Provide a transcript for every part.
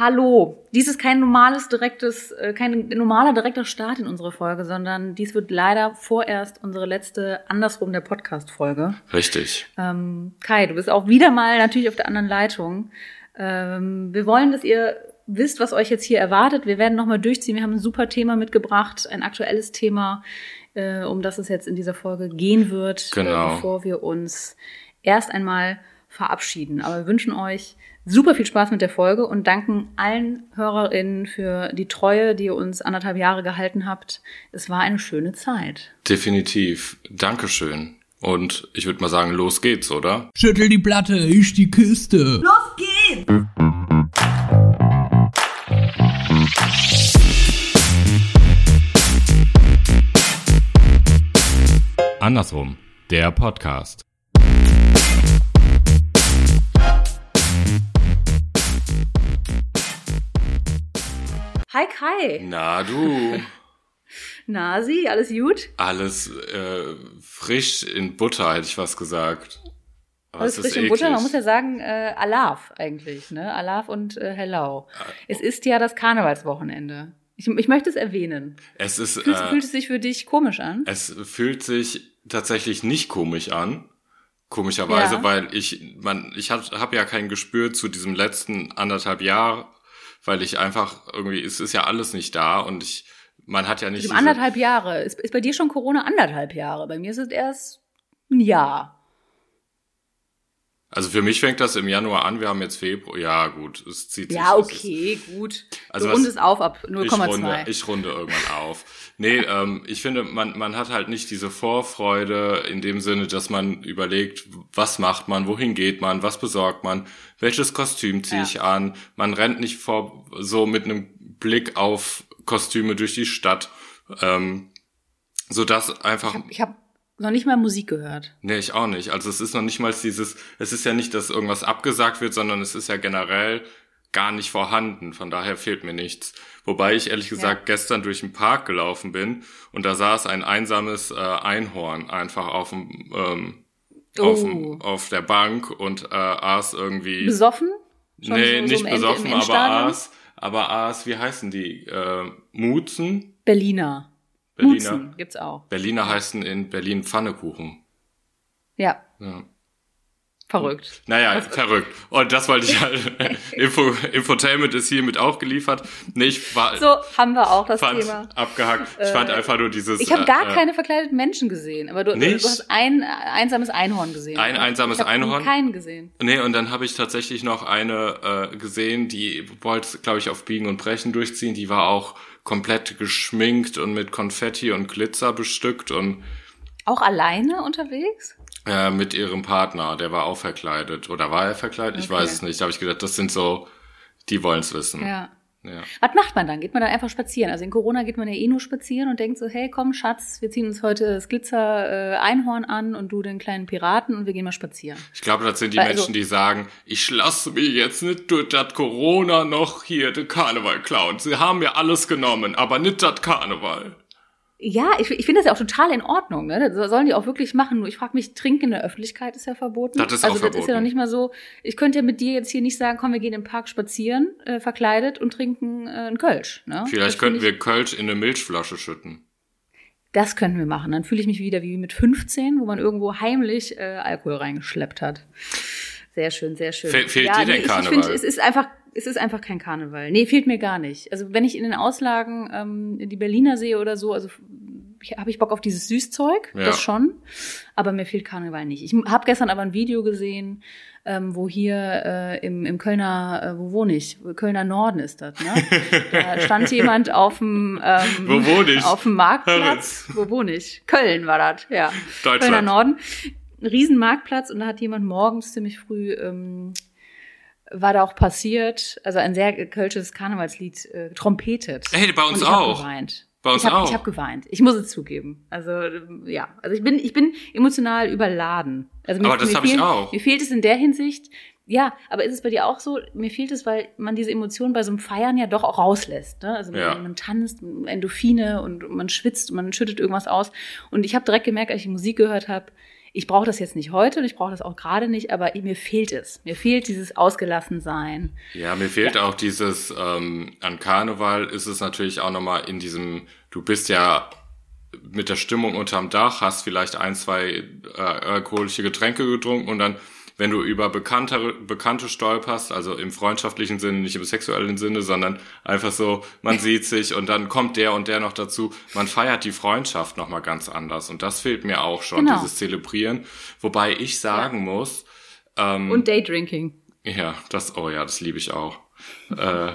Hallo. Dies ist kein normales direktes, äh, kein normaler direkter Start in unsere Folge, sondern dies wird leider vorerst unsere letzte andersrum der Podcast-Folge. Richtig. Ähm, Kai, du bist auch wieder mal natürlich auf der anderen Leitung. Ähm, wir wollen, dass ihr wisst, was euch jetzt hier erwartet. Wir werden nochmal durchziehen. Wir haben ein super Thema mitgebracht, ein aktuelles Thema, äh, um das es jetzt in dieser Folge gehen wird, Genau. äh, bevor wir uns erst einmal verabschieden. Aber wir wünschen euch super viel Spaß mit der Folge und danken allen HörerInnen für die Treue, die ihr uns anderthalb Jahre gehalten habt. Es war eine schöne Zeit. Definitiv. Dankeschön. Und ich würde mal sagen, los geht's, oder? Schüttel die Platte, ich die Kiste. Los geht's! Andersrum. Der Podcast. Hi Kai. Na du, Nasi, alles gut? alles äh, frisch in Butter, hätte ich was gesagt. Aber Alles frisch in Butter. Man muss ja sagen, äh, Alaf eigentlich, ne? Alaf und äh, Hello. Es ist ja das Karnevalswochenende. Ich, ich möchte es erwähnen. Es ist, Fühlt, äh, fühlt es sich für dich komisch an? es fühlt sich tatsächlich nicht komisch an. Komischerweise, Ja. weil ich, man, ich habe hab ja kein Gespür zu diesem letzten anderthalb Jahr, weil ich einfach irgendwie, es ist ja alles nicht da und ich, man hat ja nicht diese- anderthalb Jahre. Ist, ist bei dir schon Corona anderthalb Jahre? Bei mir ist es erst ein Jahr. Also für mich fängt das im Januar an, wir haben jetzt Februar, ja gut, es zieht sich. Ja, ist- okay, gut. Also du was- rundest auf ab Ich runde, 0,2. ich runde irgendwann auf. Nee, ähm, ich finde, man, man hat halt nicht diese Vorfreude in dem Sinne, dass man überlegt, was macht man, wohin geht man, was besorgt man, welches Kostüm ziehe Ja. ich an. Man rennt nicht vor so mit einem Blick auf Kostüme durch die Stadt, ähm, so dass einfach Ich habe noch nicht mal Musik gehört. Nee, ich auch nicht. Also es ist noch nicht mal dieses, es ist ja nicht, dass irgendwas abgesagt wird, sondern es ist ja generell gar nicht vorhanden. Von daher fehlt mir nichts. Wobei ich ehrlich gesagt gestern durch den Park gelaufen bin und da saß ein einsames äh, Einhorn einfach auf dem, ähm, auf, Oh. dem, auf der Bank und äh, aß irgendwie. Besoffen? Schon nee, so- nicht besoffen, aber aß, aber aß, wie heißen die? Äh, Mutzen? Berliner. Berliner. Mutzen gibt's auch. Berliner heißen in Berlin Pfannekuchen. Ja, Ja. verrückt. Naja, verrückt. Und das wollte ich halt. Info, Infotainment ist hiermit auch geliefert. Nee, ich war, So haben wir auch das fand Thema. abgehakt. Ich fand einfach nur dieses. Ich habe gar äh, keine verkleideten Menschen gesehen, aber du, Nicht? du hast ein äh, einsames Einhorn gesehen. Ein oder? einsames ich Einhorn? Keinen gesehen. Nee, und dann habe ich tatsächlich noch eine äh, gesehen, die wollte, glaube ich, auf Biegen und Brechen durchziehen. Die war auch komplett geschminkt und mit Konfetti und Glitzer bestückt und Auch alleine unterwegs? äh, mit ihrem Partner, der war auch verkleidet. Oder war er verkleidet? Ich Okay. weiß es nicht. Da habe ich gedacht, das sind so, die wollen's wissen. Ja. Ja. Was macht man dann? Geht man dann einfach spazieren? Also in Corona geht man ja eh nur spazieren und denkt so, hey, komm, Schatz, wir ziehen uns heute das Glitzer äh, Einhorn an und du den kleinen Piraten und wir gehen mal spazieren. Ich glaube, das sind die Weil, also- Menschen, die sagen, ich lasse mir jetzt nicht durch das Corona noch hier den Karneval klauen. Sie haben mir alles genommen, aber nicht das Karneval. Ja, ich, ich finde das ja auch total in Ordnung. Ne? Das sollen die auch wirklich machen. Nur ich frage mich, Trinken in der Öffentlichkeit ist ja verboten. Das ist also auch das ist ja verboten. noch nicht mal so. Ich könnte ja mit dir jetzt hier nicht sagen, komm, wir gehen im Park spazieren, äh, verkleidet und trinken äh, einen Kölsch. Ne? Vielleicht Das könnten wir Kölsch in eine Milchflasche schütten. Ich, das könnten wir machen. Dann fühle ich mich wieder wie mit 15, wo man irgendwo heimlich äh, Alkohol reingeschleppt hat. Sehr schön, sehr schön. Fe- fehlt dir denn ich, ich Karneval? finde, es ist einfach, es ist einfach kein Karneval. Nee, fehlt mir gar nicht. Also wenn ich in den Auslagen ähm, die Berliner sehe oder so, also habe ich Bock auf dieses Süßzeug, Ja. das schon. Aber mir fehlt Karneval nicht. Ich habe gestern aber ein Video gesehen, ähm, wo hier äh, im, im Kölner, äh, wo wohne ich? Kölner Norden ist das, ne? Da stand jemand auf dem ähm, Wo wohne ich? auf dem Marktplatz. Wo wohne ich? Köln war das, ja. Deutschland. Kölner Norden. Riesenmarktplatz und da hat jemand morgens ziemlich früh ähm, war da auch passiert, also ein sehr kölsches Karnevalslied äh, trompetet. Hey, bei uns und auch. Geweint. Bei uns ich hab, auch. Ich habe geweint. Ich muss es zugeben. Also ähm, ja, also ich bin ich bin emotional überladen. Also mir, Aber das mir hab ich auch. Mir fehlt es in der Hinsicht. Ja, aber ist es bei dir auch so? Mir fehlt es, weil man diese Emotionen bei so einem Feiern ja doch auch rauslässt. Ne? Also Ja. man, man tanzt, Endorphine und man schwitzt, man schüttet irgendwas aus. Und ich habe direkt gemerkt, als ich Musik gehört habe, ich brauche das jetzt nicht heute und ich brauche das auch gerade nicht, aber mir fehlt es. Mir fehlt dieses Ausgelassensein. Ja, mir fehlt ja. auch dieses, ähm, an Karneval ist es natürlich auch nochmal in diesem, du bist ja mit der Stimmung unterm Dach, hast vielleicht ein, zwei äh, alkoholische Getränke getrunken und dann wenn du über Bekannte, Bekannte stolperst, also im freundschaftlichen Sinne, nicht im sexuellen Sinne, sondern einfach so, man sieht sich und dann kommt der und der noch dazu. Man feiert die Freundschaft nochmal ganz anders. Und das fehlt mir auch schon, genau. dieses Zelebrieren. Wobei ich sagen ja. muss. Ähm, und Daydrinking. Ja, das, oh ja, das liebe ich auch. äh,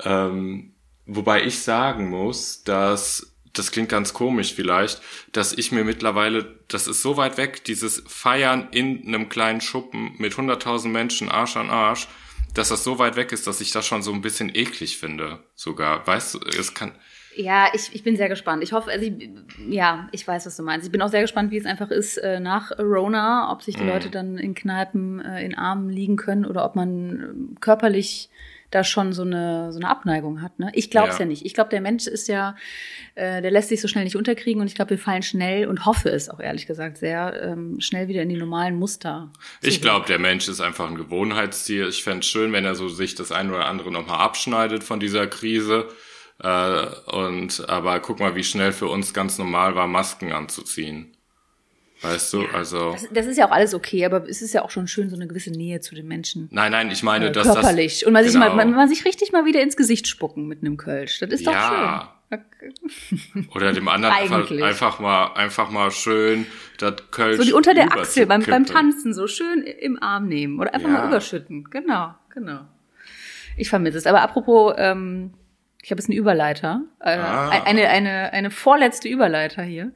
ähm, wobei ich sagen muss, dass das klingt ganz komisch vielleicht, dass ich mir mittlerweile, das ist so weit weg, dieses Feiern in einem kleinen Schuppen mit 100.000 Menschen Arsch an Arsch, dass das so weit weg ist, dass ich das schon so ein bisschen eklig finde, sogar. Weißt du, es kann. Ja, ich, ich bin sehr gespannt. Ich hoffe, also ich, ja, ich weiß, was du meinst. Ich bin auch sehr gespannt, wie es einfach ist äh, nach Rona, ob sich die mm. Leute dann in Kneipen äh, in Armen liegen können oder ob man äh, körperlich da schon so eine, so eine Abneigung hat. Ne? Ich glaube es ja. ja. nicht. Ich glaube, der Mensch ist ja, äh, der lässt sich so schnell nicht unterkriegen und ich glaube, wir fallen schnell und hoffe es auch ehrlich gesagt sehr ähm, schnell wieder in die normalen Muster. Ich glaube, der Mensch ist einfach ein Gewohnheitstier. Ich fände es schön, wenn er so sich das ein oder andere nochmal abschneidet von dieser Krise. Äh, und aber guck mal, wie schnell für uns ganz normal war, Masken anzuziehen. Weißt du, also. Das, das, ist ja auch alles okay, aber es ist ja auch schon schön, so eine gewisse Nähe zu den Menschen. Nein, nein, ich meine, äh, dass körperlich. das. Und man, genau. sich mal, man, man sich richtig mal wieder ins Gesicht spucken mit einem Kölsch. Das ist doch ja. schön. Oder dem anderen einfach, einfach mal, einfach mal schön das Kölsch. So die unter der Achsel beim, beim Tanzen so schön im Arm nehmen oder einfach ja. mal überschütten. Genau, genau. Ich vermisse es. Aber apropos, ähm, ich habe jetzt einen Überleiter, äh, ah. eine, eine, eine vorletzte Überleiter hier.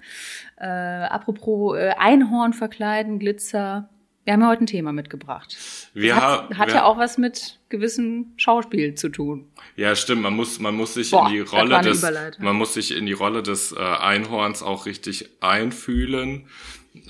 Äh, apropos äh, Einhorn verkleiden, Glitzer. Wir haben ja heute ein Thema mitgebracht. Wir hat, hat ja auch was mit gewissem Schauspiel zu tun. Ja, stimmt. Man muss, man muss sich Boah, in die Rolle des, man muss sich in die Rolle des äh, Einhorns auch richtig einfühlen.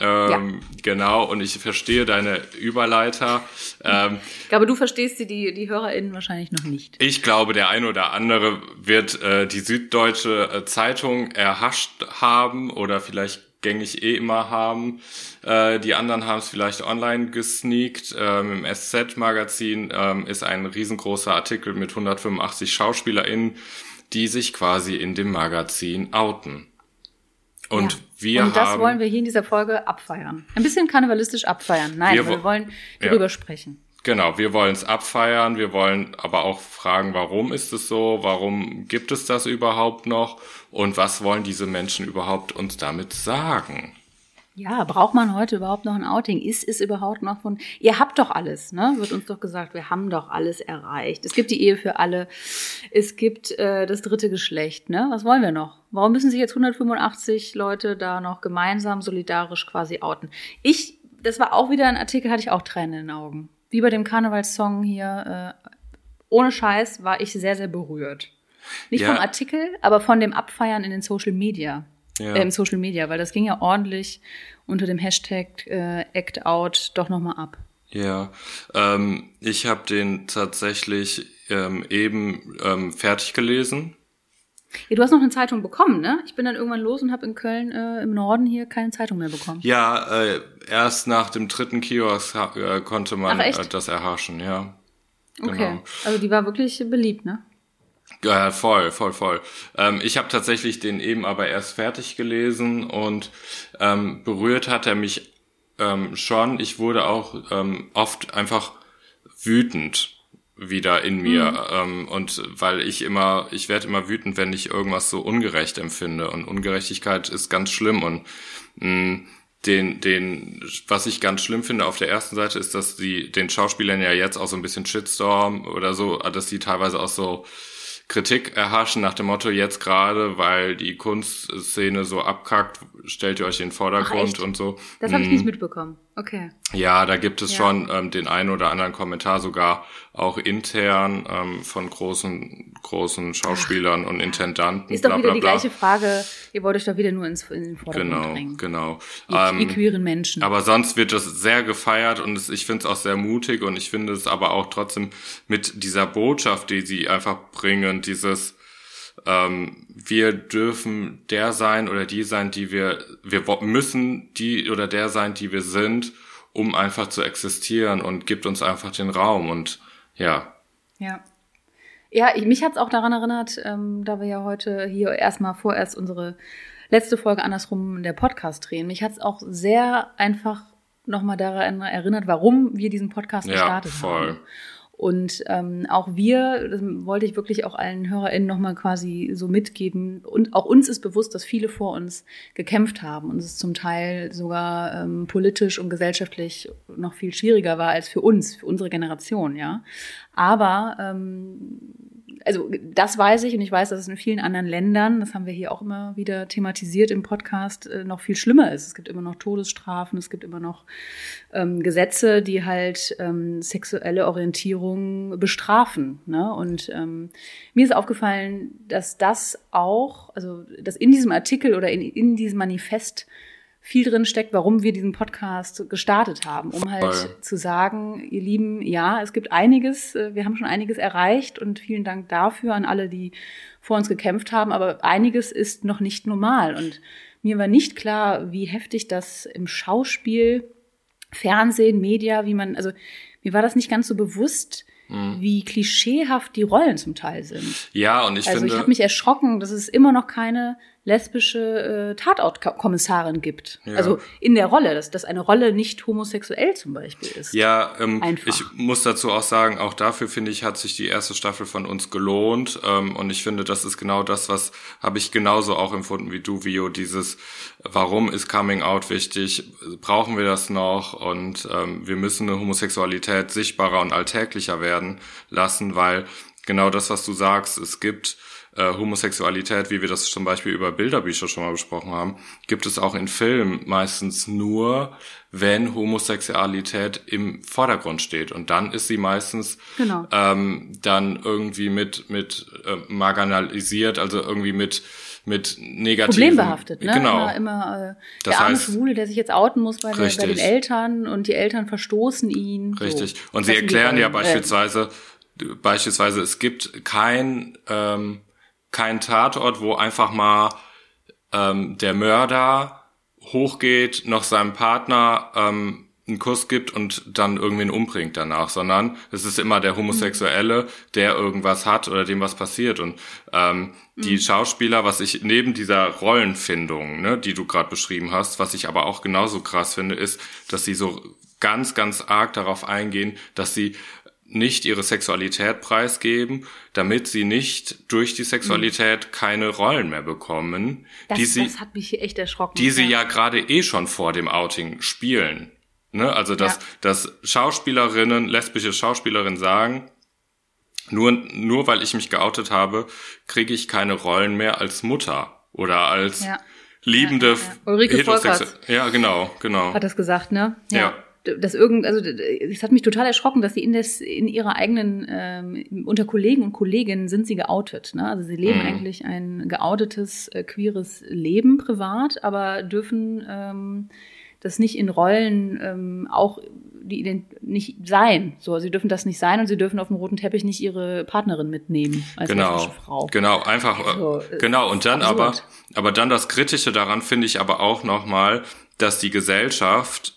Ähm, ja. Genau, und ich verstehe deine Überleiter. Ähm, ich glaube, du verstehst sie, die, die HörerInnen wahrscheinlich noch nicht. Ich glaube, der ein oder andere wird äh, die Süddeutsche äh, Zeitung erhascht haben oder vielleicht gängig eh immer haben. Äh, die anderen haben es vielleicht online gesneakt. Ähm, Im SZ-Magazin ähm, ist ein riesengroßer Artikel mit 185 SchauspielerInnen, die sich quasi in dem Magazin outen. Und ja. Wir Und das haben, wollen wir hier in dieser Folge abfeiern. Ein bisschen karnevalistisch abfeiern. Nein, wir, wir wollen darüber ja. sprechen. Genau, wir wollen es abfeiern, wir wollen aber auch fragen, warum ist es so, warum gibt es das überhaupt noch und was wollen diese Menschen überhaupt uns damit sagen? Ja, braucht man heute überhaupt noch ein Outing? Ist es überhaupt noch von, ihr habt doch alles, ne? Wird uns doch gesagt, wir haben doch alles erreicht. Es gibt die Ehe für alle. Es gibt äh, das dritte Geschlecht, ne? Was wollen wir noch? Warum müssen sich jetzt 185 Leute da noch gemeinsam solidarisch quasi outen? Ich, das war auch wieder ein Artikel, hatte ich auch Tränen in den Augen. Wie bei dem Karnevalssong hier, äh, ohne Scheiß war ich sehr, sehr berührt. Nicht ja. vom Artikel, aber von dem Abfeiern in den Social Media ja. äh, im Social Media, weil das ging ja ordentlich unter dem Hashtag äh, Act Out doch nochmal ab. Ja, ähm, ich habe den tatsächlich ähm, eben ähm, fertig gelesen. Ja, du hast noch eine Zeitung bekommen, ne? Ich bin dann irgendwann los und habe in Köln äh, im Norden hier keine Zeitung mehr bekommen. Ja, äh, erst nach dem dritten Kiosk äh, konnte man äh, das erhaschen, ja. Genau. Okay, also die war wirklich beliebt, ne? Ja, voll, voll, voll. Ähm, ich habe tatsächlich den eben aber erst fertig gelesen und ähm, berührt hat er mich ähm, schon. Ich wurde auch ähm, oft einfach wütend wieder in mir mhm. ähm, und weil ich immer, ich werde immer wütend, wenn ich irgendwas so ungerecht empfinde und Ungerechtigkeit ist ganz schlimm und mh, mm, den, den, was ich ganz schlimm finde auf der ersten Seite ist, dass die den Schauspielern ja jetzt auch so ein bisschen Shitstorm oder so, dass die teilweise auch so Kritik erhaschen nach dem Motto, jetzt gerade, weil die Kunstszene so abkackt, stellt ihr euch in den Vordergrund Ach, und so. Das habe ich nicht mhm. mitbekommen. Okay. Ja, da gibt es ja. schon ähm, den einen oder anderen Kommentar, sogar auch intern ähm, von großen, großen Schauspielern Ach, und Intendanten. Ist doch wieder die gleiche Frage. Ihr wollt euch doch wieder nur ins, in den Vordergrund genau, bringen. Genau, genau. Die, die queeren Menschen. Aber sonst wird das sehr gefeiert und es, ich finde es auch sehr mutig und ich finde es aber auch trotzdem mit dieser Botschaft, die sie einfach bringen, dieses ähm, wir dürfen der sein oder die sein, die wir, wir müssen die oder der sein, die wir sind, um einfach zu existieren und gibt uns einfach den Raum und ja. Ja. Ja, ich, mich hat's auch daran erinnert, ähm, da wir ja heute hier erstmal vorerst unsere letzte Folge andersrum der Podcast drehen. Mich hat's auch sehr einfach nochmal daran erinnert, warum wir diesen Podcast gestartet ja, voll. haben. Und ähm, auch wir, das wollte ich wirklich auch allen HörerInnen nochmal quasi so mitgeben. Und auch uns ist bewusst, dass viele vor uns gekämpft haben und es zum Teil sogar ähm, politisch und gesellschaftlich noch viel schwieriger war als für uns, für unsere Generation, ja. Aber ähm, also das weiß ich und ich weiß, dass es in vielen anderen Ländern, das haben wir hier auch immer wieder thematisiert im Podcast, äh, noch viel schlimmer ist. Es gibt immer noch Todesstrafen, es gibt immer noch ähm, Gesetze, die halt ähm, sexuelle Orientierung bestrafen. Ne? Und ähm, mir ist aufgefallen, dass das auch, also dass in diesem Artikel oder in, in diesem Manifest viel drin steckt, warum wir diesen Podcast gestartet haben, um halt Voll. zu sagen, ihr Lieben, ja, es gibt einiges, äh, wir haben schon einiges erreicht und vielen Dank dafür an alle, die vor uns gekämpft haben, aber einiges ist noch nicht normal und mir war nicht klar, wie heftig das im Schauspiel, Fernsehen, Media, wie man, also mir war das nicht ganz so bewusst, mhm. wie klischeehaft die Rollen zum Teil sind. Ja, und ich also finde. Also ich habe mich erschrocken, dass es immer noch keine lesbische äh, Tatortkommissarin gibt. Ja. Also in der Rolle, dass, dass eine Rolle nicht homosexuell zum Beispiel ist. Ja, ähm, ich muss dazu auch sagen, auch dafür finde ich, hat sich die erste Staffel von uns gelohnt. Ähm, und ich finde, das ist genau das, was habe ich genauso auch empfunden wie du, Vio, dieses, warum ist Coming Out wichtig? Brauchen wir das noch? Und ähm, wir müssen eine Homosexualität sichtbarer und alltäglicher werden lassen, weil genau das, was du sagst, es gibt äh, Homosexualität, wie wir das zum Beispiel über Bilderbücher schon mal besprochen haben, gibt es auch in Filmen meistens nur, wenn Homosexualität im Vordergrund steht. Und dann ist sie meistens genau. ähm, dann irgendwie mit, mit äh, marginalisiert, also irgendwie mit mit negativen Problembehaftet, ne? Genau. Immer, immer äh, das der arme Schwule, der sich jetzt outen muss bei, der, bei den Eltern und die Eltern verstoßen ihn. Richtig. So. Und sie erklären ja beispielsweise, äh, beispielsweise, es gibt kein ähm, kein Tatort, wo einfach mal ähm, der Mörder hochgeht, noch seinem Partner ähm, einen Kuss gibt und dann irgendwen umbringt danach, sondern es ist immer der Homosexuelle, der irgendwas hat oder dem was passiert. Und ähm, mhm. die Schauspieler, was ich neben dieser Rollenfindung, ne, die du gerade beschrieben hast, was ich aber auch genauso krass finde, ist, dass sie so ganz, ganz arg darauf eingehen, dass sie nicht ihre Sexualität preisgeben, damit sie nicht durch die Sexualität keine Rollen mehr bekommen, das, die sie, das hat mich echt erschrocken. Die ja. sie ja gerade eh schon vor dem Outing spielen. Ne? Also dass, ja. dass Schauspielerinnen, lesbische Schauspielerinnen sagen, nur, nur weil ich mich geoutet habe, kriege ich keine Rollen mehr als Mutter oder als ja. liebende ja, ja. Ulrike Heterosexuelle. Ja, genau, genau. Hat das gesagt, ne? ja dass irgend, also es hat mich total erschrocken, dass sie in das in ihrer eigenen ähm, unter Kollegen und Kolleginnen sind sie geoutet. Ne? Also sie leben mhm. eigentlich ein geoutetes äh, queeres Leben privat, aber dürfen ähm, das nicht in Rollen ähm, auch die nicht sein. So, sie dürfen das nicht sein und sie dürfen auf dem roten Teppich nicht ihre Partnerin mitnehmen als genau, Frau. Genau, einfach also, genau und dann absurd. aber aber dann das kritische daran finde ich aber auch noch mal, dass die Gesellschaft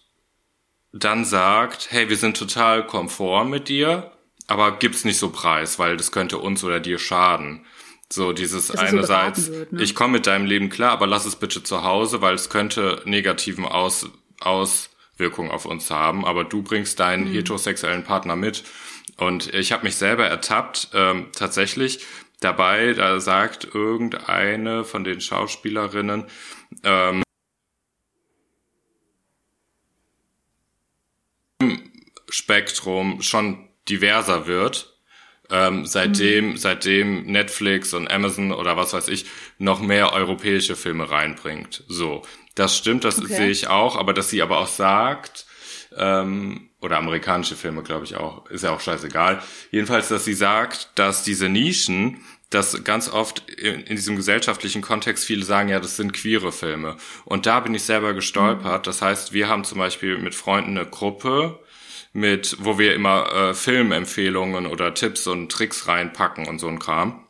dann sagt, hey, wir sind total konform mit dir, aber gib's nicht so preis, weil das könnte uns oder dir schaden. So dieses einerseits, so wird, ne? ich komme mit deinem Leben klar, aber lass es bitte zu Hause, weil es könnte negativen Aus, Auswirkungen auf uns haben, aber du bringst deinen mhm. heterosexuellen Partner mit. Und ich habe mich selber ertappt, ähm, tatsächlich dabei, da sagt irgendeine von den Schauspielerinnen, ähm, Spektrum schon diverser wird. Ähm, seitdem, mhm. seitdem Netflix und Amazon oder was weiß ich noch mehr europäische Filme reinbringt. So, das stimmt, das okay. sehe ich auch, aber dass sie aber auch sagt, ähm, oder amerikanische Filme, glaube ich auch, ist ja auch scheißegal. Jedenfalls, dass sie sagt, dass diese Nischen, dass ganz oft in, in, diesem gesellschaftlichen Kontext viele sagen, ja, das sind queere Filme. Und da bin ich selber gestolpert. Mhm. Das heißt, wir haben zum Beispiel mit Freunden eine Gruppe, mit, wo wir immer äh, Filmempfehlungen oder Tipps und Tricks reinpacken und so ein Kram.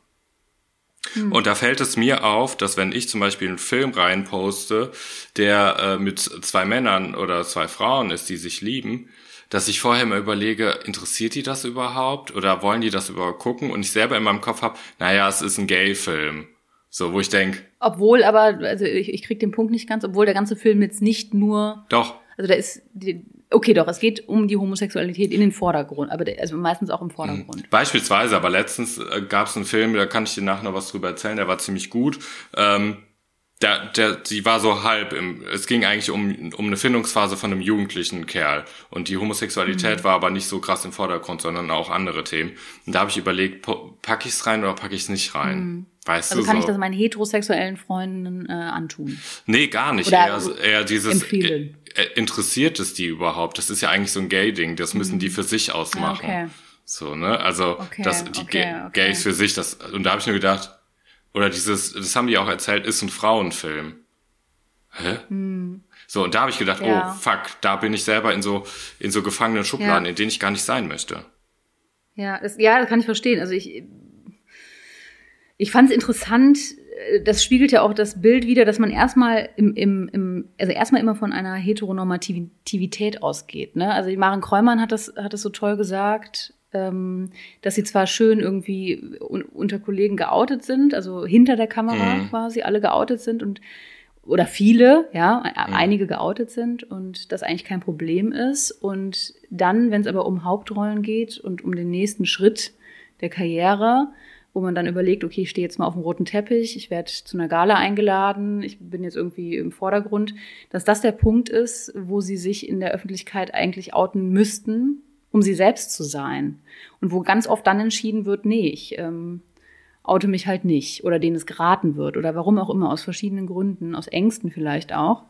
Hm. Und da fällt es mir auf, dass wenn ich zum Beispiel einen Film reinposte, der äh, mit zwei Männern oder zwei Frauen ist, die sich lieben, dass ich vorher mal überlege, interessiert die das überhaupt oder wollen die das überhaupt gucken? Und ich selber in meinem Kopf habe, naja, es ist ein Gay-Film. So, wo ich denk. Obwohl, aber, also ich, ich krieg den Punkt nicht ganz, obwohl der ganze Film jetzt nicht nur. Doch. Also da ist, die, okay, doch, es geht um die Homosexualität in den Vordergrund, aber also meistens auch im Vordergrund. Mhm. Beispielsweise, aber letztens äh, gab es einen Film, da kann ich dir nachher noch was drüber erzählen, der war ziemlich gut. Ähm, der, der, die war so halb im, es ging eigentlich um, um eine Findungsphase von einem jugendlichen Kerl. Und die Homosexualität mhm. war aber nicht so krass im Vordergrund, sondern auch andere Themen. Und da habe ich überlegt, packe ich es rein oder packe ich es nicht rein? Mhm. Weißt also du, kann so. ich das meinen heterosexuellen Freunden äh, antun? Nee, gar nicht. Oder eher, eher dieses äh, äh, interessiert es die überhaupt? Das ist ja eigentlich so ein Gay-Ding, das müssen mhm. die für sich ausmachen. Ah, okay. So, ne? Also okay, das, die okay, okay. Gays für sich, das, und da habe ich nur gedacht, oder dieses, das haben die auch erzählt, ist ein Frauenfilm. Hä? Hm. So, und da habe ich gedacht, ja. oh fuck, da bin ich selber in so, in so gefangenen Schubladen, ja. in denen ich gar nicht sein möchte. Ja, das, ja, das kann ich verstehen. Also ich, ich fand es interessant, das spiegelt ja auch das Bild wieder, dass man erstmal im, im, im also erstmal immer von einer Heteronormativität ausgeht. Ne? Also Maren Kräumann hat das, hat das so toll gesagt, ähm, dass sie zwar schön irgendwie un unter Kollegen geoutet sind, also hinter der Kamera mhm. quasi alle geoutet sind und oder viele, ja, mhm. einige geoutet sind und das eigentlich kein Problem ist. Und dann, wenn es aber um Hauptrollen geht und um den nächsten Schritt der Karriere, wo man dann überlegt, okay, ich stehe jetzt mal auf dem roten Teppich, ich werde zu einer Gala eingeladen, ich bin jetzt irgendwie im Vordergrund, dass das der Punkt ist, wo sie sich in der Öffentlichkeit eigentlich outen müssten, um sie selbst zu sein. Und wo ganz oft dann entschieden wird, nee, ich ähm, oute mich halt nicht oder denen es geraten wird oder warum auch immer, aus verschiedenen Gründen, aus Ängsten vielleicht auch.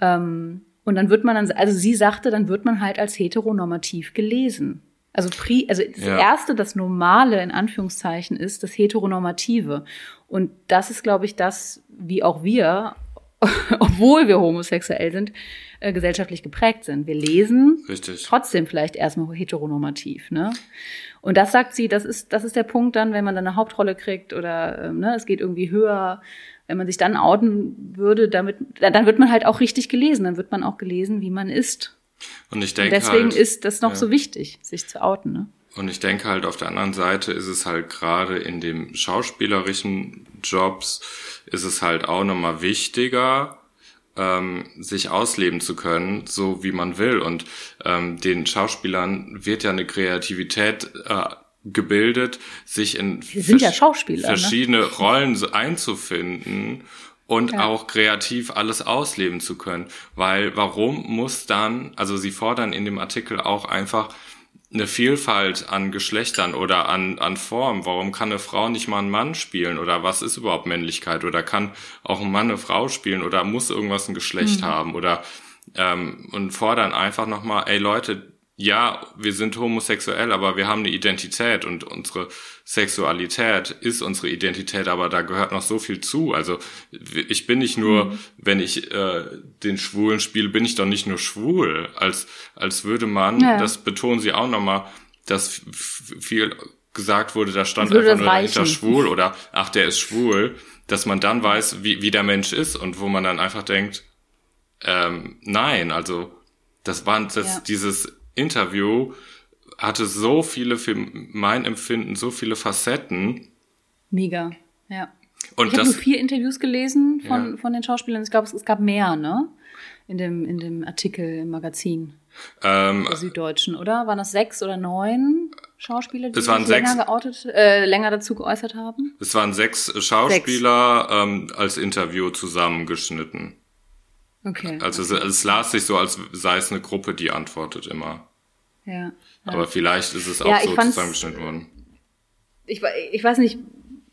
Ähm, und dann wird man dann, also sie sagte, dann wird man halt als heteronormativ gelesen. Also, pri, also das ja. erste, das Normale in Anführungszeichen ist das Heteronormative. Und das ist, glaube ich, das, wie auch wir, obwohl wir homosexuell sind, äh, gesellschaftlich geprägt sind. Wir lesen Richtig. trotzdem vielleicht erstmal heteronormativ, ne? Und das sagt sie, das ist, das ist der Punkt dann, wenn man dann eine Hauptrolle kriegt oder ähm, ne, es geht irgendwie höher, wenn man sich dann outen würde, damit, dann wird man halt auch richtig gelesen, dann wird man auch gelesen, wie man ist. Und ich denke Und deswegen halt, ist das noch ja. so wichtig, sich zu outen, ne? Und ich denke halt, auf der anderen Seite ist es halt gerade in dem schauspielerischen Jobs, ist es halt auch nochmal wichtiger, ähm, sich ausleben zu können, so wie man will. Und ähm, den Schauspielern wird ja eine Kreativität äh, gebildet, sich in ja Schauspieler, ne? verschiedene ne? Rollen einzufinden und ja. auch kreativ alles ausleben zu können. Weil warum muss dann, also sie fordern in dem Artikel auch einfach eine Vielfalt an Geschlechtern oder an, an Formen. Warum kann eine Frau nicht mal einen Mann spielen? Oder was ist überhaupt Männlichkeit? Oder kann auch ein Mann eine Frau spielen? Oder muss irgendwas ein Geschlecht mhm. haben? Oder ähm, und fordern einfach nochmal, ey Leute, ja, wir sind homosexuell, aber wir haben eine Identität und unsere Sexualität ist unsere Identität, aber da gehört noch so viel zu. Also ich bin nicht nur, mhm. wenn ich äh, den Schwulen spiele, bin ich doch nicht nur schwul, als als würde man, ja. das betonen sie auch nochmal, dass viel gesagt wurde, da stand einfach nur dahinter schwul oder ach, der ist schwul, dass man dann weiß, wie, wie der Mensch ist und wo man dann einfach denkt, ähm, nein, also das war das, ja. dieses Interview hatte so viele, für mein Empfinden, so viele Facetten. Mega, ja. Und ich habe nur vier Interviews gelesen von, ja. von den Schauspielern. Ich glaube, es, es, gab mehr, ne? In dem, in dem Artikel im Magazin ähm, der Süddeutschen, oder? Waren das sechs oder neun Schauspieler, die sich länger geoutet, äh, länger dazu geäußert haben? Es waren sechs Schauspieler sechs. Ähm, als Interview zusammengeschnitten. Okay. Also okay. Es, es las sich so, als sei es eine Gruppe, die antwortet immer. Ja. ja. Aber vielleicht ist es auch ja, so zusammengeschnitten worden. Ich, ich weiß nicht,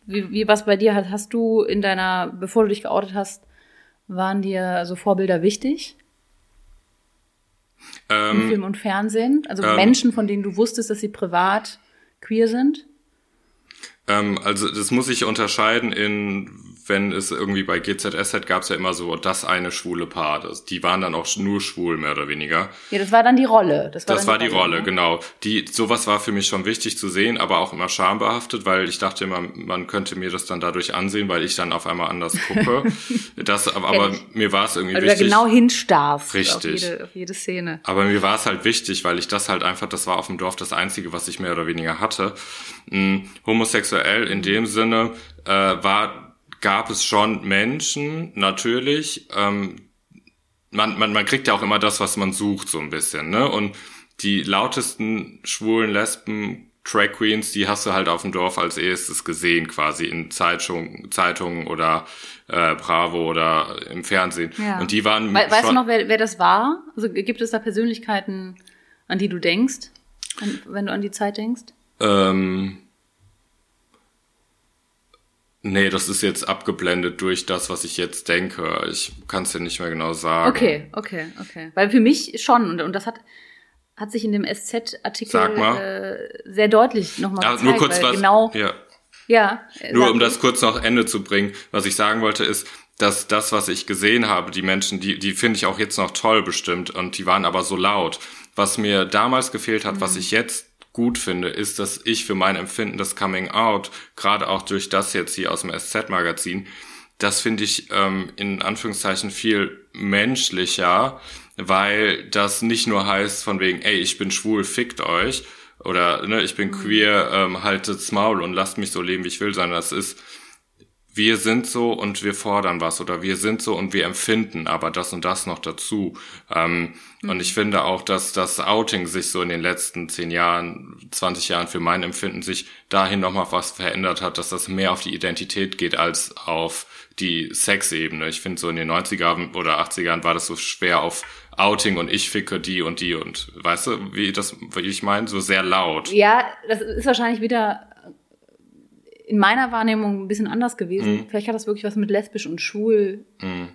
wie, wie was bei dir hat. Hast du in deiner, bevor du dich geoutet hast, waren dir so Vorbilder wichtig? Ähm, Im Film und Fernsehen? Also ähm, Menschen, von denen du wusstest, dass sie privat queer sind? Ähm, also das muss ich unterscheiden in wenn es irgendwie bei GZSZ gab es ja immer so das eine schwule Paar. Das, die waren dann auch nur schwul, mehr oder weniger. Ja, das war dann die Rolle. Das war, das war die, Rolle, Rolle ne? genau. Die, sowas war für mich schon wichtig zu sehen, aber auch immer schambehaftet, weil ich dachte immer, man könnte mir das dann dadurch ansehen, weil ich dann auf einmal anders gucke. das, aber, aber mir war es irgendwie weil wichtig. Du da genau hinstarrst Richtig. Auf jede, auf jede Szene. Aber mir war es halt wichtig, weil ich das halt einfach, das war auf dem Dorf das Einzige, was ich mehr oder weniger hatte. Hm, homosexuell in dem Sinne äh, war gab es schon Menschen, natürlich. Ähm, man, man, man kriegt ja auch immer das, was man sucht, so ein bisschen, ne? Und die lautesten schwulen Lesben, Drag Queens, die hast du halt auf dem Dorf als erstes gesehen, quasi in Zeitung, Zeitungen oder äh, Bravo oder im Fernsehen. Ja. Und die waren. We weißt du noch, wer, wer das war? Also gibt es da Persönlichkeiten, an die du denkst, wenn du an die Zeit denkst? Ähm, Nee, das ist jetzt abgeblendet durch das, was ich jetzt denke. Ich kann es dir nicht mehr genau sagen. Okay, okay, okay. Weil für mich schon, und, und das hat, hat sich in dem SZ-Artikel äh, sehr deutlich nochmal ja, gezeigt. Nur kurz was, genau, ja. Ja. Nur um das kurz noch Ende zu bringen, was ich sagen wollte ist, dass das, was ich gesehen habe, die Menschen, die, die finde ich auch jetzt noch toll bestimmt und die waren aber so laut. Was mir damals gefehlt hat, mhm. was ich jetzt gut finde, ist, dass ich für mein Empfinden das Coming Out, gerade auch durch das jetzt hier aus dem SZ-Magazin, das finde ich ähm, in Anführungszeichen viel menschlicher, weil das nicht nur heißt von wegen, ey, ich bin schwul, fickt euch, oder ne, ich bin mhm. queer, ähm, haltet's Maul und lasst mich so leben, wie ich will, sondern das ist, wir sind so und wir fordern was oder wir sind so und wir empfinden aber das und das noch dazu. Ähm, mhm. Und ich finde auch, dass das Outing sich so in den letzten zehn Jahren, 20 Jahren für mein Empfinden sich dahin nochmal was verändert hat, dass das mehr auf die Identität geht als auf die Sexebene. Ich finde so in den 90er oder 80ern war das so schwer auf Outing und ich ficke die und die und weißt du, wie das, wie ich meine, so sehr laut. Ja, das ist wahrscheinlich wieder in meiner Wahrnehmung ein bisschen anders gewesen. Mhm. Vielleicht hat das wirklich was mit lesbisch und schwul mhm.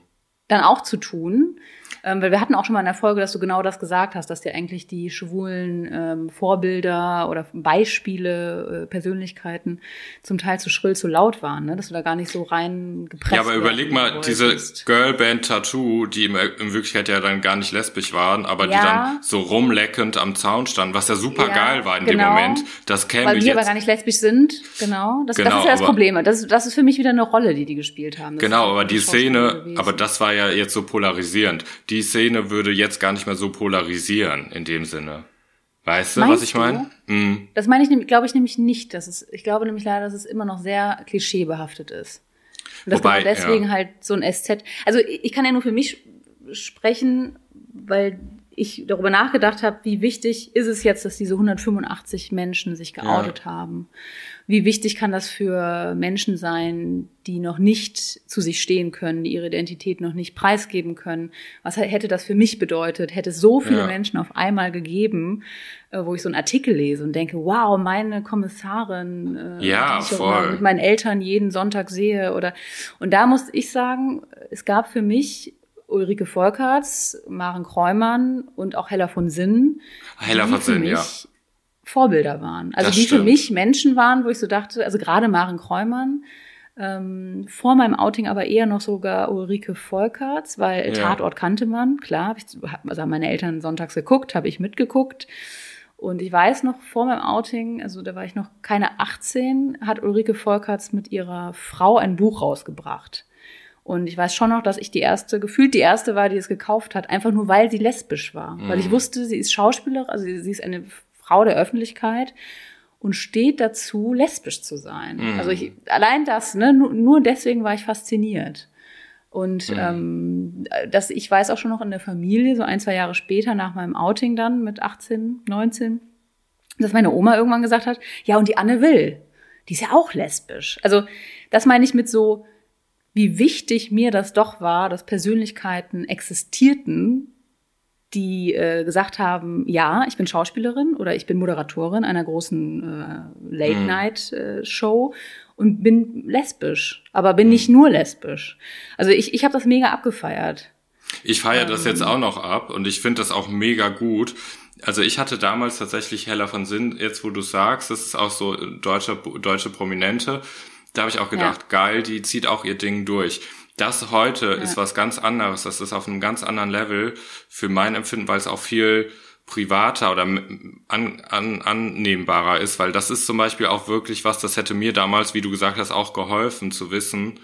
dann auch zu tun. Ähm, weil wir hatten auch schon mal in der Folge, dass du genau das gesagt hast, dass dir eigentlich die schwulen ähm, Vorbilder oder Beispiele, äh, Persönlichkeiten zum Teil zu schrill, zu laut waren, ne? dass du da gar nicht so rein gepresst Ja, aber überleg mal, diese Girlband Tattoo, die in, in, Wirklichkeit ja dann gar nicht lesbisch waren, aber ja. die dann so rumleckend am Zaun standen, was ja super ja, geil war in genau. dem Moment. Das käme Weil die jetzt, aber gar nicht lesbisch sind, genau. Das, genau, das ist ja das Problem. Das, das ist für mich wieder eine Rolle, die die gespielt haben. Das genau, aber die Szene, aber das war ja jetzt so polarisierend die Szene würde jetzt gar nicht mehr so polarisieren in dem Sinne. Weißt du, Meinst was ich meine? Mm. Das meine ich, glaube ich nämlich nicht. Dass es, ich glaube nämlich leider, dass es immer noch sehr klischeebehaftet ist. Und dass Wobei, genau deswegen ja. halt so ein SZ. Also ich kann ja nur für mich sprechen, weil ich darüber nachgedacht habe, wie wichtig ist es jetzt, dass diese 185 Menschen sich geoutet ja. haben wie wichtig kann das für Menschen sein, die noch nicht zu sich stehen können, die ihre Identität noch nicht preisgeben können? Was hätte das für mich bedeutet? Hätte es so viele ja. Menschen auf einmal gegeben, äh, wo ich so einen Artikel lese und denke, wow, meine Kommissarin, äh, ja, die ich voll. mit meinen Eltern jeden Sonntag sehe oder und da muss ich sagen, es gab für mich Ulrike Volkerts, Maren Kräumann und auch Hella von Sinn. Hella von Sinn, ja Vorbilder waren. Also das die stimmt. für mich Menschen waren, wo ich so dachte, also gerade Maren Kräumann, ähm, vor meinem Outing aber eher noch sogar Ulrike Volkerts, weil ja. Tatort kannte man, klar, hab ich, also haben meine Eltern sonntags geguckt, habe ich mitgeguckt. Und ich weiß noch, vor meinem Outing, also da war ich noch keine 18, hat Ulrike Volkerts mit ihrer Frau ein Buch rausgebracht. Und ich weiß schon noch, dass ich die erste, gefühlt die erste war, die es gekauft hat, einfach nur weil sie lesbisch war. Mhm. Weil ich mhm. wusste, sie ist Schauspielerin, also sie ist eine Frau der Öffentlichkeit und steht dazu, lesbisch zu sein. Mhm. Also ich, allein das, ne, nur, nur deswegen war ich fasziniert. Und mhm. ähm, das, ich weiß auch schon noch in der Familie, so ein, zwei Jahre später nach meinem Outing dann mit 18, 19, dass meine Oma irgendwann gesagt hat, ja, und die Anne Will, die ist ja auch lesbisch. Also das meine ich mit so, wie wichtig mir das doch war, dass Persönlichkeiten existierten, die äh, gesagt haben, ja, ich bin Schauspielerin oder ich bin Moderatorin einer großen äh, Late-Night-Show äh, und bin lesbisch, aber bin mhm. nicht nur lesbisch. Also ich, ich habe das mega abgefeiert. Ich feiere ähm, das jetzt auch noch ab und ich finde das auch mega gut. Also ich hatte damals tatsächlich Hella von Sinn, jetzt wo du sagst, das ist auch so deutsche, deutsche Prominente, Da habe ich auch gedacht, ja. geil, die zieht auch ihr Ding durch. Das heute ja. ist was ganz anderes. Das ist auf einem ganz anderen Level für mein Empfinden, weil es auch viel privater oder an, an, annehmbarer ist, weil das ist zum Beispiel auch wirklich was, das hätte mir damals, wie du gesagt hast, auch geholfen zu wissen,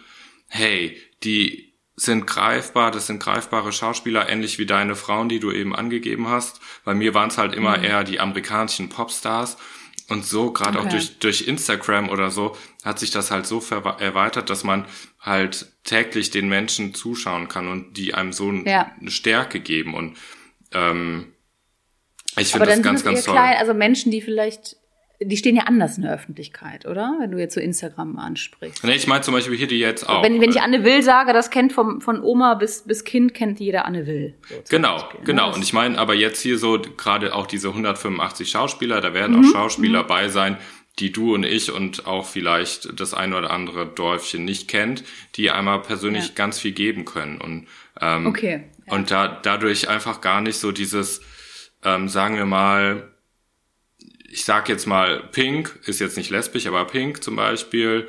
hey, die sind greifbar, das sind greifbare Schauspieler, ähnlich wie deine Frauen, die du eben angegeben hast. Bei mir waren es halt immer mhm. eher die amerikanischen Popstars. Und so, gerade okay. auch durch, durch Instagram oder so, hat sich das halt so erweitert, dass man halt täglich den Menschen zuschauen kann und die einem so ja. eine Stärke geben. Und ähm, ich finde das ganz, ganz toll. Klein, also Menschen, die vielleicht die stehen ja anders in der Öffentlichkeit, oder? Wenn du jetzt so Instagram ansprichst. Nee, ich meine zum Beispiel hier die jetzt auch. Wenn, wenn ich Anne Will sage, das kennt vom, von Oma bis, bis Kind kennt jeder Anne Will. So genau, Beispiel, ne? genau. Und ich meine aber jetzt hier so gerade auch diese 185 Schauspieler, da werden mhm. auch Schauspieler mhm. bei sein, die du und ich und auch vielleicht das ein oder andere Dorfchen nicht kennt, die einmal persönlich ja. ganz viel geben können. Und, ähm, okay. Ja. und da, dadurch einfach gar nicht so dieses, ähm, sagen wir mal, ich sag jetzt mal, Pink ist jetzt nicht lesbisch, aber Pink zum Beispiel,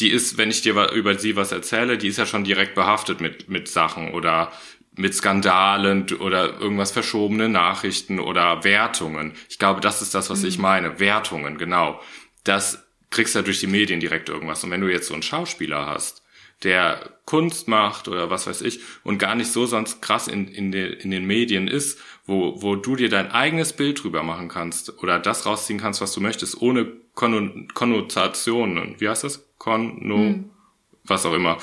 die ist, wenn ich dir über sie was erzähle, die ist ja schon direkt behaftet mit, mit Sachen oder mit Skandalen oder irgendwas verschobene Nachrichten oder Wertungen. Ich glaube, das ist das, was mhm. ich meine. Wertungen, genau. Das kriegst du ja durch die Medien direkt irgendwas. Und wenn du jetzt so einen Schauspieler hast, der Kunst macht oder was weiß ich und gar nicht so sonst krass in, in, den, in den Medien ist, wo, wo du dir dein eigenes Bild drüber machen kannst oder das rausziehen kannst, was du möchtest, ohne Konnotationen. Wie heißt das? Konno, hm. was auch immer.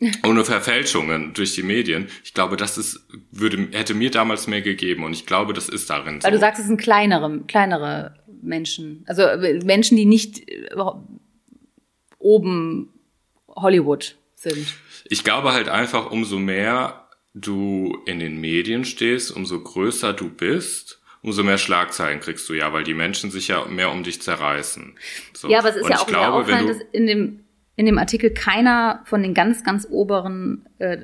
Ohne Verfälschungen durch die Medien. Ich glaube, das ist, würde, hätte mir damals mehr gegeben und ich glaube, das ist darin. Weil so. du sagst, es sind kleinere, kleinere Menschen. Also äh, Menschen, die nicht äh, oben Hollywood sind. Ich glaube halt einfach, umso mehr du in den Medien stehst, umso größer du bist, umso mehr Schlagzeilen kriegst du ja, weil die Menschen sich ja mehr um dich zerreißen. So. Ja, aber es ist Und ja auch glaube, auffallend, dass in dem, in dem Artikel keiner von den ganz, ganz oberen, äh,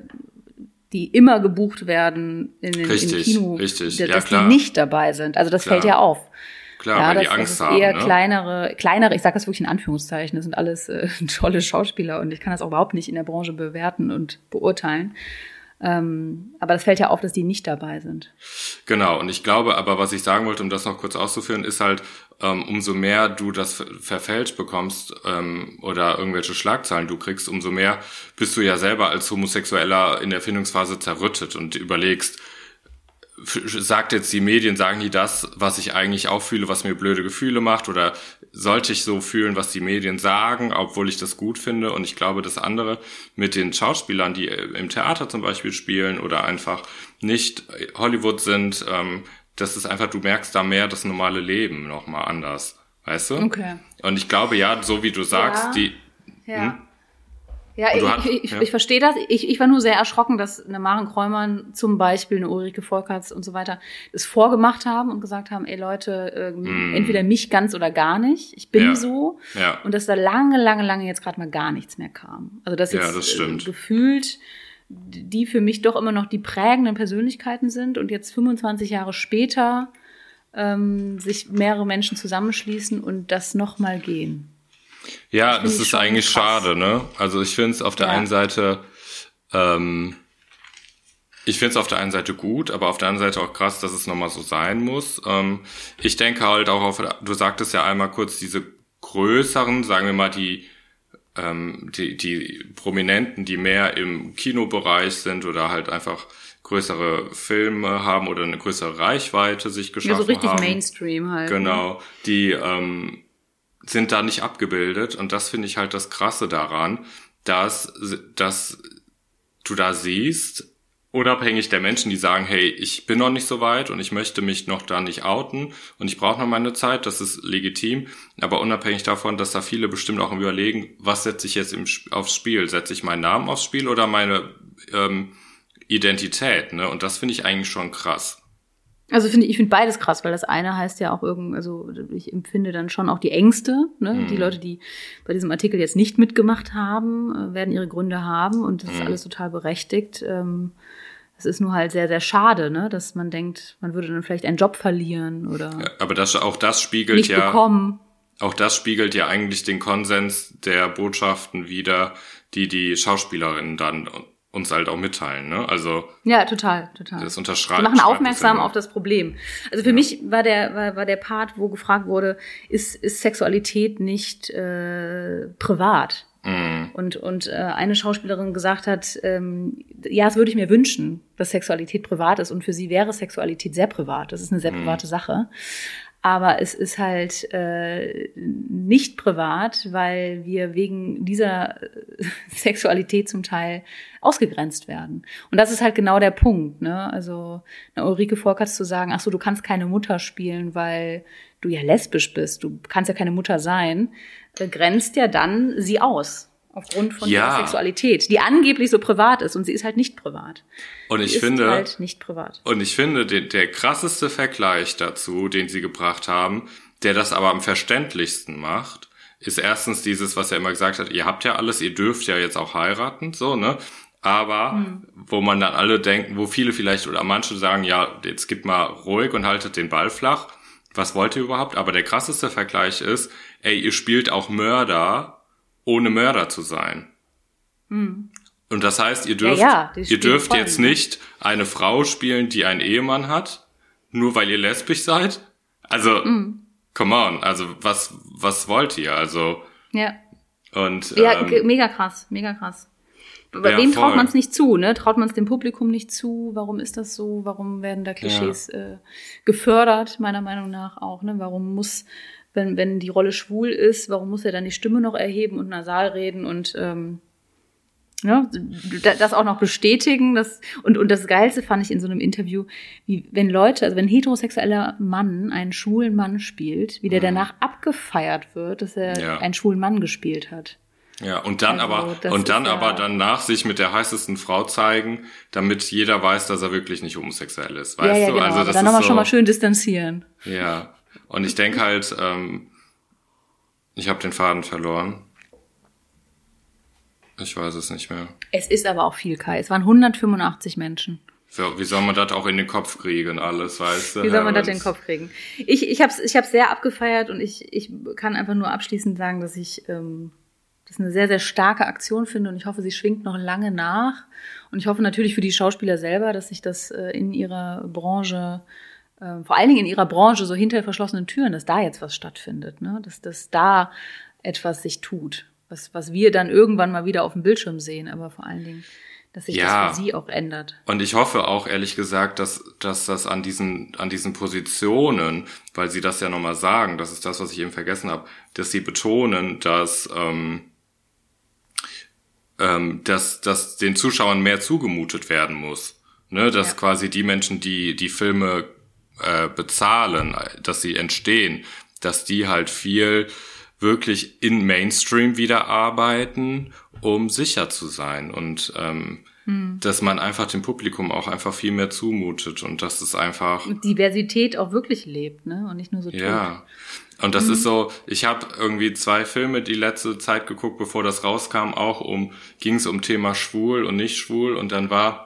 die immer gebucht werden in den, richtig, Kino, richtig. dass ja, die nicht dabei sind. Also das klar. fällt ja auf. Klar, ja, weil das, die Angst das ist eher ne? kleinere, kleinere, ich sage das wirklich in Anführungszeichen, das sind alles äh, tolle Schauspieler und ich kann das auch überhaupt nicht in der Branche bewerten und beurteilen. Ähm, aber das fällt ja auf, dass die nicht dabei sind. Genau, und ich glaube aber, was ich sagen wollte, um das noch kurz auszuführen, ist halt, ähm, umso mehr du das verfälscht bekommst ähm, oder irgendwelche Schlagzeilen du kriegst, umso mehr bist du ja selber als Homosexueller in der Findungsphase zerrüttet und überlegst, sagt jetzt die Medien, sagen die das, was ich eigentlich auch fühle, was mir blöde Gefühle macht oder sollte ich so fühlen, was die Medien sagen, obwohl ich das gut finde und ich glaube, das andere mit den Schauspielern, die im Theater zum Beispiel spielen oder einfach nicht Hollywood sind, ähm, das ist einfach, du merkst da mehr das normale Leben nochmal anders, weißt du? Okay. Und ich glaube, ja, so wie du sagst, ja. die, ja. Hm? Ja, ich, hast, ich, ja. ich verstehe das. Ich, ich war nur sehr erschrocken, dass eine Maren Kräumann zum Beispiel, eine Ulrike Volkerts und so weiter, es vorgemacht haben und gesagt haben, ey Leute, äh, mm. entweder mich ganz oder gar nicht. Ich bin ja. so. Ja. Und dass da lange, lange, lange jetzt gerade mal gar nichts mehr kam. Also dass jetzt ja, das äh, gefühlt die für mich doch immer noch die prägenden Persönlichkeiten sind und jetzt 25 Jahre später ähm, sich mehrere Menschen zusammenschließen und das nochmal gehen. Ja, das, das ist eigentlich krass. schade, ne? Also ich finde es auf der ja. einen Seite, ähm, ich finde es auf der einen Seite gut, aber auf der anderen Seite auch krass, dass es nochmal so sein muss. Ähm, ich denke halt auch auf, du sagtest ja einmal kurz diese größeren, sagen wir mal die, ähm, die, die Prominenten, die mehr im Kinobereich sind oder halt einfach größere Filme haben oder eine größere Reichweite sich geschaffen haben. Ja, so richtig haben. Mainstream halt. Ne? Genau, die ähm, sind da nicht abgebildet. Und das finde ich halt das Krasse daran, dass, dass du da siehst, unabhängig der Menschen, die sagen, hey, ich bin noch nicht so weit und ich möchte mich noch da nicht outen und ich brauche noch meine Zeit, das ist legitim, aber unabhängig davon, dass da viele bestimmt auch überlegen, was setze ich jetzt im, aufs Spiel? Setze ich meinen Namen aufs Spiel oder meine ähm, Identität? Ne? Und das finde ich eigentlich schon krass. Also finde ich, finde beides krass, weil das eine heißt ja auch irgend, also ich empfinde dann schon auch die Ängste, ne? Mhm. Die Leute, die bei diesem Artikel jetzt nicht mitgemacht haben, äh, werden ihre Gründe haben und das mhm. ist alles total berechtigt. Ähm, es ist nur halt sehr, sehr schade, ne, dass man denkt, man würde dann vielleicht einen Job verlieren oder. Ja, aber das, auch das spiegelt nicht ja. Bekommen. auch das spiegelt ja eigentlich den Konsens der Botschaften wider, die die Schauspielerinnen dann uns halt auch mitteilen, ne? Also ja, total, total. Das unterschreibt. Die machen aufmerksam auf das Problem. Also für ja. mich war der war, war der Part, wo gefragt wurde, ist ist Sexualität nicht äh, privat? Mhm. Und und äh, eine Schauspielerin gesagt hat, ähm, ja, das würde ich mir wünschen, dass Sexualität privat ist und für sie wäre Sexualität sehr privat. Das ist eine sehr mhm. private Sache aber es ist halt äh, nicht privat, weil wir wegen dieser Sexualität zum Teil ausgegrenzt werden. Und das ist halt genau der Punkt. Ne? Also eine Ulrike Volkerts zu sagen, ach so, du kannst keine Mutter spielen, weil du ja lesbisch bist, du kannst ja keine Mutter sein, äh, grenzt ja dann sie aus aufgrund von ja. ihrer Sexualität, die angeblich so privat ist und sie ist halt nicht privat. Und ich sie finde ist halt nicht privat. Und ich finde der, der krasseste Vergleich dazu, den sie gebracht haben, der das aber am verständlichsten macht, ist erstens dieses, was er immer gesagt hat, ihr habt ja alles, ihr dürft ja jetzt auch heiraten, so, ne? Aber hm. wo man dann alle denken, wo viele vielleicht oder manche sagen, ja, jetzt gibt mal ruhig und haltet den Ball flach. Was wollt ihr überhaupt? Aber der krasseste Vergleich ist, ey, ihr spielt auch Mörder ohne Mörder zu sein. Hm. Und das heißt, ihr dürft, ja, ja, ihr dürft jetzt nicht eine Frau spielen, die einen Ehemann hat, nur weil ihr lesbisch seid. Also, hm. come on, also was, was wollt ihr? Also. Ja. Und, ja, ähm, mega krass, mega krass. Bei ja, wem traut man es nicht zu, ne? Traut man es dem Publikum nicht zu? Warum ist das so? Warum werden da Klischees ja. äh, gefördert, meiner Meinung nach auch, ne? Warum muss wenn, wenn die Rolle schwul ist, warum muss er dann die Stimme noch erheben und nasal reden und ähm, ja, das auch noch bestätigen. Das, und, und das Geilste fand ich in so einem Interview, wie wenn Leute, also wenn ein heterosexueller Mann einen schwulen Mann spielt, wie der mhm. danach abgefeiert wird, dass er ja. einen schwulen Mann gespielt hat. Ja, und dann also, aber und dann aber danach sich mit der heißesten Frau zeigen, damit jeder weiß, dass er wirklich nicht homosexuell ist. Weißt ja, ja, du? Genau, also das dann nochmal so, schon mal schön distanzieren. Ja. Und ich denke halt, ähm, ich habe den Faden verloren. Ich weiß es nicht mehr. Es ist aber auch viel, Kai. Es waren 185 Menschen. So, wie soll man das auch in den Kopf kriegen, alles, weißt du? Wie soll man das in den Kopf kriegen? Ich, ich habe es ich hab's sehr abgefeiert und ich, ich kann einfach nur abschließend sagen, dass ich ähm, das eine sehr, sehr starke Aktion finde und ich hoffe, sie schwingt noch lange nach. Und ich hoffe natürlich für die Schauspieler selber, dass sich das äh, in ihrer Branche äh, vor allen Dingen in ihrer Branche, so hinter verschlossenen Türen, dass da jetzt was stattfindet, ne? dass, dass da etwas sich tut, was, was wir dann irgendwann mal wieder auf dem Bildschirm sehen, aber vor allen Dingen, dass sich ja. das für sie auch ändert. Und ich hoffe auch ehrlich gesagt, dass, dass das an diesen, an diesen Positionen, weil sie das ja nochmal sagen, das ist das, was ich eben vergessen habe, dass sie betonen, dass, ähm, ähm, dass, dass den Zuschauern mehr zugemutet werden muss. Ne, dass ja. quasi die Menschen, die die Filme äh, bezahlen, dass sie entstehen, dass die halt viel wirklich in Mainstream wieder arbeiten, um sicher zu sein und ähm, hm. dass man einfach dem Publikum auch einfach viel mehr zumutet und dass es einfach Diversität auch wirklich lebt, ne und nicht nur so tot. Ja. Und das mhm. ist so, ich habe irgendwie zwei Filme die letzte Zeit geguckt, bevor das rauskam, auch um ging es um Thema schwul und nicht schwul und dann war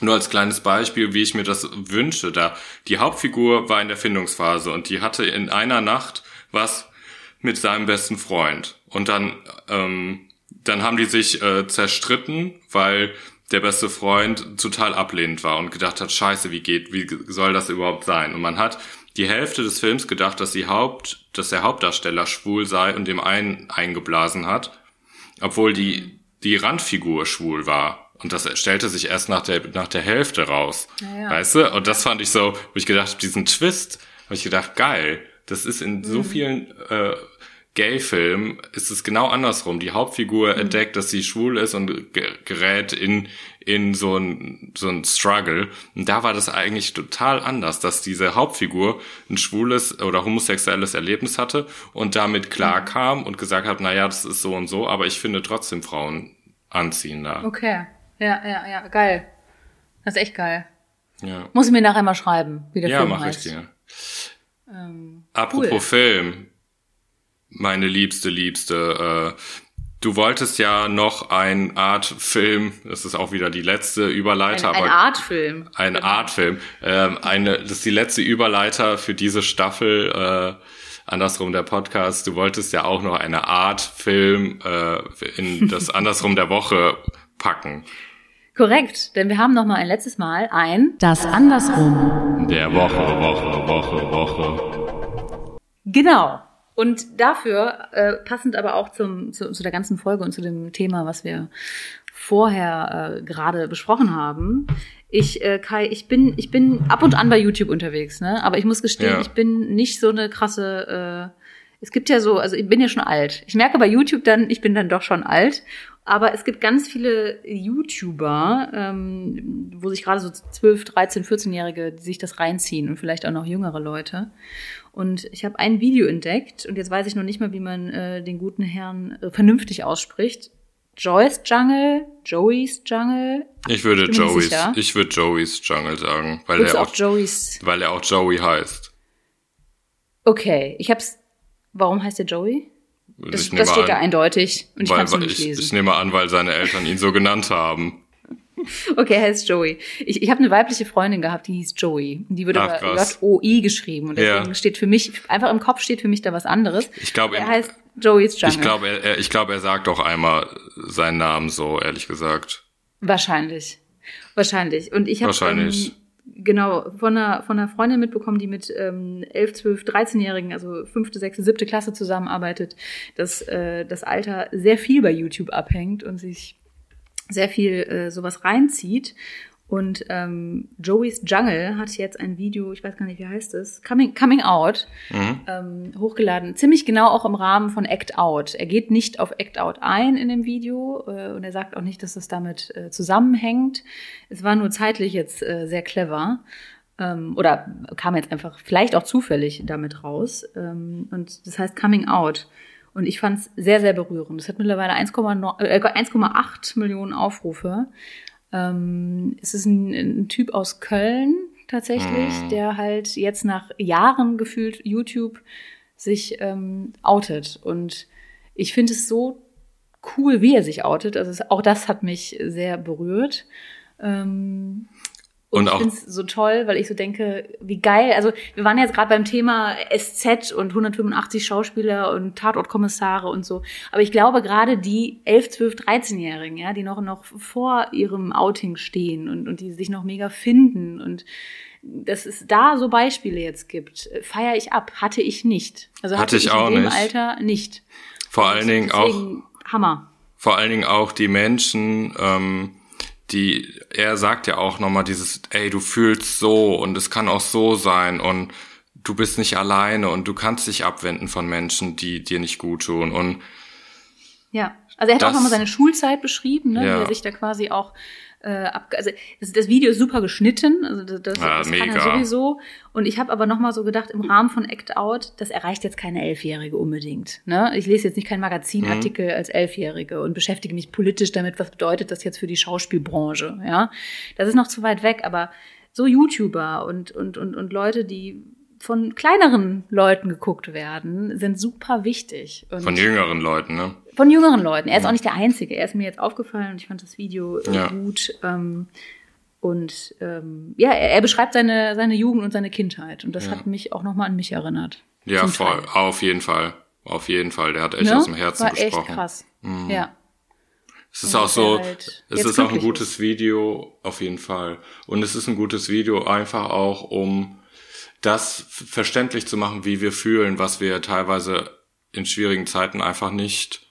nur als kleines Beispiel, wie ich mir das wünsche, da die Hauptfigur war in der Findungsphase und die hatte in einer Nacht was mit seinem besten Freund. Und dann, ähm, dann haben die sich äh, zerstritten, weil der beste Freund total ablehnend war und gedacht hat, scheiße, wie geht, wie soll das überhaupt sein? Und man hat die Hälfte des Films gedacht, dass die Haupt, dass der Hauptdarsteller schwul sei und dem einen eingeblasen hat, obwohl die, die Randfigur schwul war. Und das stellte sich erst nach der, nach der Hälfte raus. Ja. Weißt du? Und das fand ich so, wo ich gedacht habe, diesen Twist, habe ich gedacht, geil. Das ist in mhm. so vielen äh, Gay-Filmen ist es genau andersrum. Die Hauptfigur mhm. entdeckt, dass sie schwul ist und gerät in, in so ein, so ein Struggle. Und da war das eigentlich total anders, dass diese Hauptfigur ein schwules oder homosexuelles Erlebnis hatte und damit klarkam und gesagt hat, na ja, das ist so und so, aber ich finde trotzdem Frauen anziehender. Okay. Ja, ja, ja, geil. Das ist echt geil. Ja. Muss ich mir nachher mal schreiben, wie der ja, Film mach heißt. Ja, mach ich dir. Ähm, Apropos cool. Film, meine liebste, liebste, äh, du wolltest ja noch ein Artfilm, das ist auch wieder die letzte Überleiter, ein, ein aber Artfilm. Ein genau. Artfilm. Ähm, eine, das ist die letzte Überleiter für diese Staffel. Äh, andersrum der Podcast, du wolltest ja auch noch eine Art Film äh, in das andersrum der Woche packen. Korrekt, denn wir haben noch mal ein letztes Mal ein das andersrum der Woche, Woche, Woche, Woche. Genau. Und dafür äh, passend aber auch zum, zu, zu der ganzen Folge und zu dem Thema, was wir vorher äh, gerade besprochen haben. Ich, äh, Kai, ich bin, ich bin ab und an bei YouTube unterwegs, ne? Aber ich muss gestehen, Ja. ich bin nicht so eine krasse. Äh, es gibt ja so, also ich bin ja schon alt. Ich merke bei YouTube dann, ich bin dann doch schon alt. Aber es gibt ganz viele YouTuber, ähm, wo sich gerade so 12, 13, 14-Jährige, die sich das reinziehen und vielleicht auch noch jüngere Leute. Und ich habe ein Video entdeckt und jetzt weiß ich noch nicht mal, wie man äh, den guten Herrn äh, vernünftig ausspricht. Joyce Jungle, Joey's Jungle. Ich würde Joey's, ich würde Joey's Jungle sagen, weil Würdest er auch, auch Joey's? weil er auch Joey heißt. Okay, ich hab's. Warum heißt der Joey? Das, ich nehme das steht an, da eindeutig und ich weil, kann es nicht ich, lesen. ich nehme an, weil seine Eltern ihn so genannt haben. Okay, er heißt Joey. Ich, ich habe eine weibliche Freundin gehabt, die hieß Joey. Die wurde Ach, aber. J-O-I geschrieben. Und deswegen Ja. steht für mich, einfach im Kopf steht für mich da was anderes. Ich glaube, Er heißt Joey's Jungle. Ich glaube, er, er, ich glaube, er sagt auch einmal seinen Namen so, ehrlich gesagt. Wahrscheinlich. Wahrscheinlich. Und ich habe Wahrscheinlich. Ähm, genau von einer, von einer Freundin mitbekommen, die mit ähm, 11, 12, 13-Jährigen, also fünfte, sechste, siebte Klasse zusammenarbeitet, dass äh, das Alter sehr viel bei YouTube abhängt und sich sehr viel äh, sowas reinzieht. Und ähm, Joey's Jungle hat jetzt ein Video, ich weiß gar nicht, wie heißt es, Coming, Coming Out, Mhm. ähm, hochgeladen. Ziemlich genau auch im Rahmen von Act Out. Er geht nicht auf Act Out ein in dem Video äh, und er sagt auch nicht, dass das damit äh, zusammenhängt. Es war nur zeitlich jetzt äh, sehr clever. Ähm, oder kam jetzt einfach vielleicht auch zufällig damit raus. Ähm, und das heißt Coming Out. Und ich fand es sehr, sehr berührend. Es hat mittlerweile 1,9 äh, 1,8 Millionen Aufrufe. Ähm, es ist ein, ein Typ aus Köln tatsächlich, Mhm. der halt jetzt nach Jahren gefühlt YouTube sich ähm, outet. Und ich finde es so cool, wie er sich outet. Also es, auch das hat mich sehr berührt. Ähm, und, Und ich auch- finde es so toll, weil ich so denke, wie geil. Also wir waren jetzt gerade beim Thema SZ und 185 Schauspieler und Tatortkommissare und so. Aber ich glaube gerade die 11, 12, 13-Jährigen, ja, die noch, noch vor ihrem Outing stehen und, und die sich noch mega finden und dass es da so Beispiele jetzt gibt, feiere ich ab. Hatte ich nicht. Also hatte, Hatte ich ich auch in dem nicht. Alter nicht. Vor allen Dingen auch, Hammer. vor allen Dingen auch die Menschen, ähm, die, er sagt ja auch nochmal dieses, ey, du fühlst so und es kann auch so sein und du bist nicht alleine und du kannst dich abwenden von Menschen, die dir nicht gut tun und Ja, also er hat auch Das- nochmal seine Schulzeit beschrieben, ne, Ja. wie er sich da quasi auch äh, ab, also das, das Video ist super geschnitten, also das, das, Ja, das kann er sowieso. Und ich habe aber nochmal so gedacht, im Rahmen von Act Out, das erreicht jetzt keine Elfjährige unbedingt. Ne? Ich lese jetzt nicht keinen Magazinartikel als Elfjährige und beschäftige mich politisch damit, was bedeutet das jetzt für die Schauspielbranche. Ja, das ist noch zu weit weg, aber so YouTuber und und und und Leute, die von kleineren Leuten geguckt werden, sind super wichtig. Und von jüngeren Leuten, ne? Von jüngeren Leuten. Er ist auch nicht der Einzige. Er ist mir jetzt aufgefallen und ich fand das Video Ja. gut. Ähm, und ähm, ja, er, er beschreibt seine, seine Jugend und seine Kindheit. Und das Ja. hat mich auch nochmal an mich erinnert. Ja, voll, Teil. auf jeden Fall. Auf jeden Fall. Der hat echt Ne? aus dem Herzen War gesprochen. echt krass. Mhm. Ja. Es ist Und auch so, halt es ist auch ein gutes ist. Video, auf jeden Fall. Und es ist ein gutes Video einfach auch, um das verständlich zu machen, wie wir fühlen, was wir teilweise in schwierigen Zeiten einfach nicht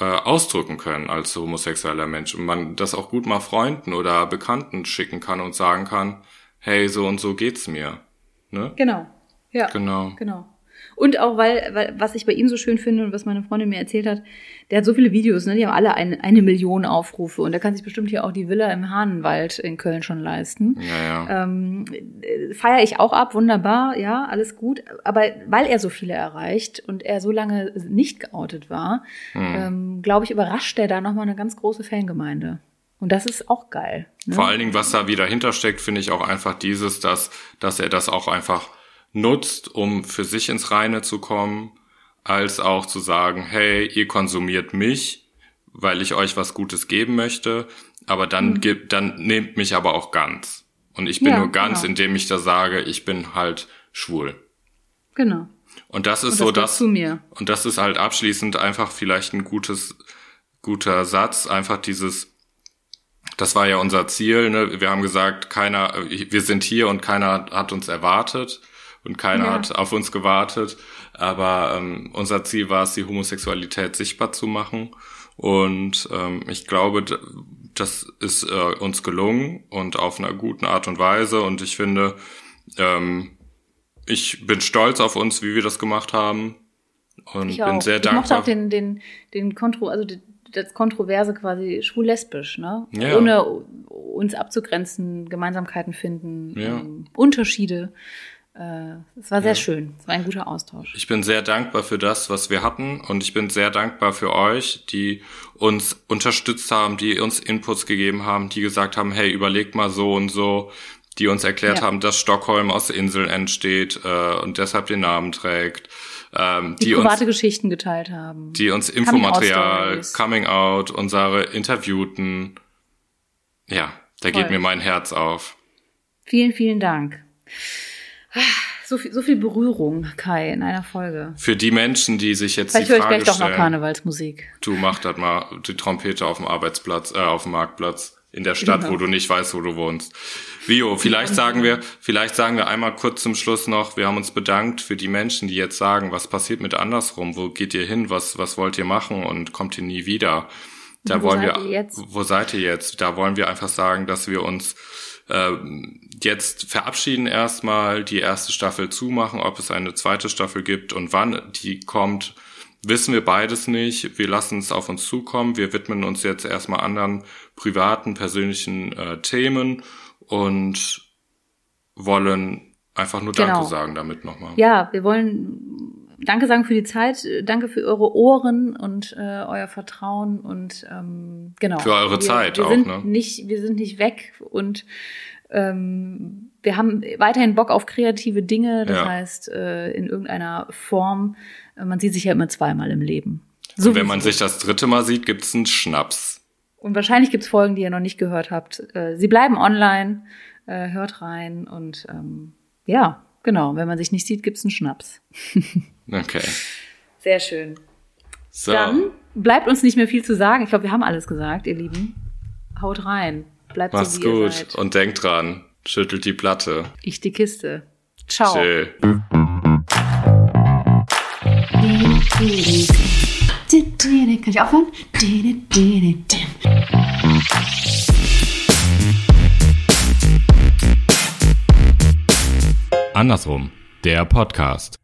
äh, ausdrücken können als homosexueller Mensch. Und man das auch gut mal Freunden oder Bekannten schicken kann und sagen kann, hey, so und so geht's mir. Ne? Genau. Ja. Genau. Genau. Und auch, weil, weil, was ich bei ihm so schön finde und was meine Freundin mir erzählt hat, der hat so viele Videos, ne, die haben alle eine, eine Million Aufrufe und der kann sich bestimmt hier auch die Villa im Hahnenwald in Köln schon leisten. Ja, ja. Ähm, äh, feiere ich auch ab, wunderbar, ja, alles gut. Aber weil er so viele erreicht und er so lange nicht geoutet war, Hm. ähm, glaube ich, überrascht er da nochmal eine ganz große Fangemeinde. Und das ist auch geil. Ne? Vor allen Dingen, was da wieder hintersteckt, finde ich auch einfach dieses, dass, dass er das auch einfach nutzt, um für sich ins Reine zu kommen, als auch zu sagen, hey, ihr konsumiert mich, weil ich euch was Gutes geben möchte, aber dann gibt, dann nehmt mich aber auch ganz. Und ich bin Ja, nur ganz, genau. indem ich da sage, ich bin halt schwul. Genau. Und das ist Und das so das. zu mir. Und das ist halt abschließend einfach vielleicht ein gutes, guter Satz. Einfach dieses, das war ja unser Ziel. Ne? Wir haben gesagt, keiner, wir sind hier und keiner hat uns erwartet und keiner Ja. hat auf uns gewartet. Aber ähm, unser Ziel war es, die Homosexualität sichtbar zu machen. Und ähm, ich glaube, das ist äh, uns gelungen und auf einer guten Art und Weise. Und ich finde, ähm, ich bin stolz auf uns, wie wir das gemacht haben. Und Ich bin auch. sehr ich mochte dankbar. auch den, den, den Kontro, also die- das Kontroverse quasi schwul-lesbisch, ne? Ja. Ohne uns abzugrenzen, Gemeinsamkeiten finden, Ja. ähm, Unterschiede. Äh, Es war sehr schön. Es war ein guter Austausch. Ich bin sehr dankbar für das, was wir hatten und ich bin sehr dankbar für euch, die uns unterstützt haben, die uns Inputs gegeben haben, die gesagt haben, hey, überlegt mal so und so, die uns erklärt Ja. haben, dass Stockholm aus Inseln entsteht äh, und deshalb den Namen trägt, ähm, Die, die, private uns Geschichten geteilt haben. die uns Infomaterial. Coming Out, unsere Interviewten, ja, da geht Voll. mir mein Herz auf. Vielen, vielen Dank. So viel, so viel Berührung, Kai, in einer Folge. Für die Menschen, die sich jetzt Vielleicht die höre ich Frage gleich doch noch stellen, Karnevalsmusik. Du mach das mal, die Trompete auf dem Arbeitsplatz, äh, auf dem Marktplatz in der Stadt, Genau. wo du nicht weißt, wo du wohnst. Vio, vielleicht sagen wir, vielleicht sagen wir einmal kurz zum Schluss noch, wir haben uns bedankt für die Menschen, die jetzt sagen, was passiert mit andersrum, wo geht ihr hin, was, was wollt ihr machen und kommt ihr nie wieder? Da Wo wollen seid wir, ihr jetzt? wo seid ihr jetzt? Da wollen wir einfach sagen, dass wir uns jetzt verabschieden erstmal, die erste Staffel zumachen, ob es eine zweite Staffel gibt und wann die kommt, wissen wir beides nicht. Wir lassen es auf uns zukommen. Wir widmen uns jetzt erstmal anderen privaten, persönlichen äh, Themen und wollen einfach nur Genau. Danke sagen damit nochmal. Ja, wir wollen Danke sagen für die Zeit, danke für eure Ohren und äh, euer Vertrauen und ähm, genau. Für eure wir, Zeit wir auch, sind ne? Nicht, wir sind nicht weg und ähm, wir haben weiterhin Bock auf kreative Dinge. Das Ja. heißt, äh, in irgendeiner Form, äh, man sieht sich ja immer zweimal im Leben. Und wenn man sich das dritte Mal sieht, gibt's einen Schnaps. Und wahrscheinlich gibt's Folgen, die ihr noch nicht gehört habt. Äh, sie bleiben online, äh, hört rein und ähm, ja, genau, wenn man sich nicht sieht, gibt's einen Schnaps. Okay. Sehr schön. So. Dann bleibt uns nicht mehr viel zu sagen. Ich glaube, wir haben alles gesagt, ihr Lieben. Haut rein. Bleibt Macht's so, wie ihr gut seid. und denkt dran, schüttelt die Platte. Ich die Kiste. Ciao. Chill. Kann ich aufhören? Andersrum, der Podcast.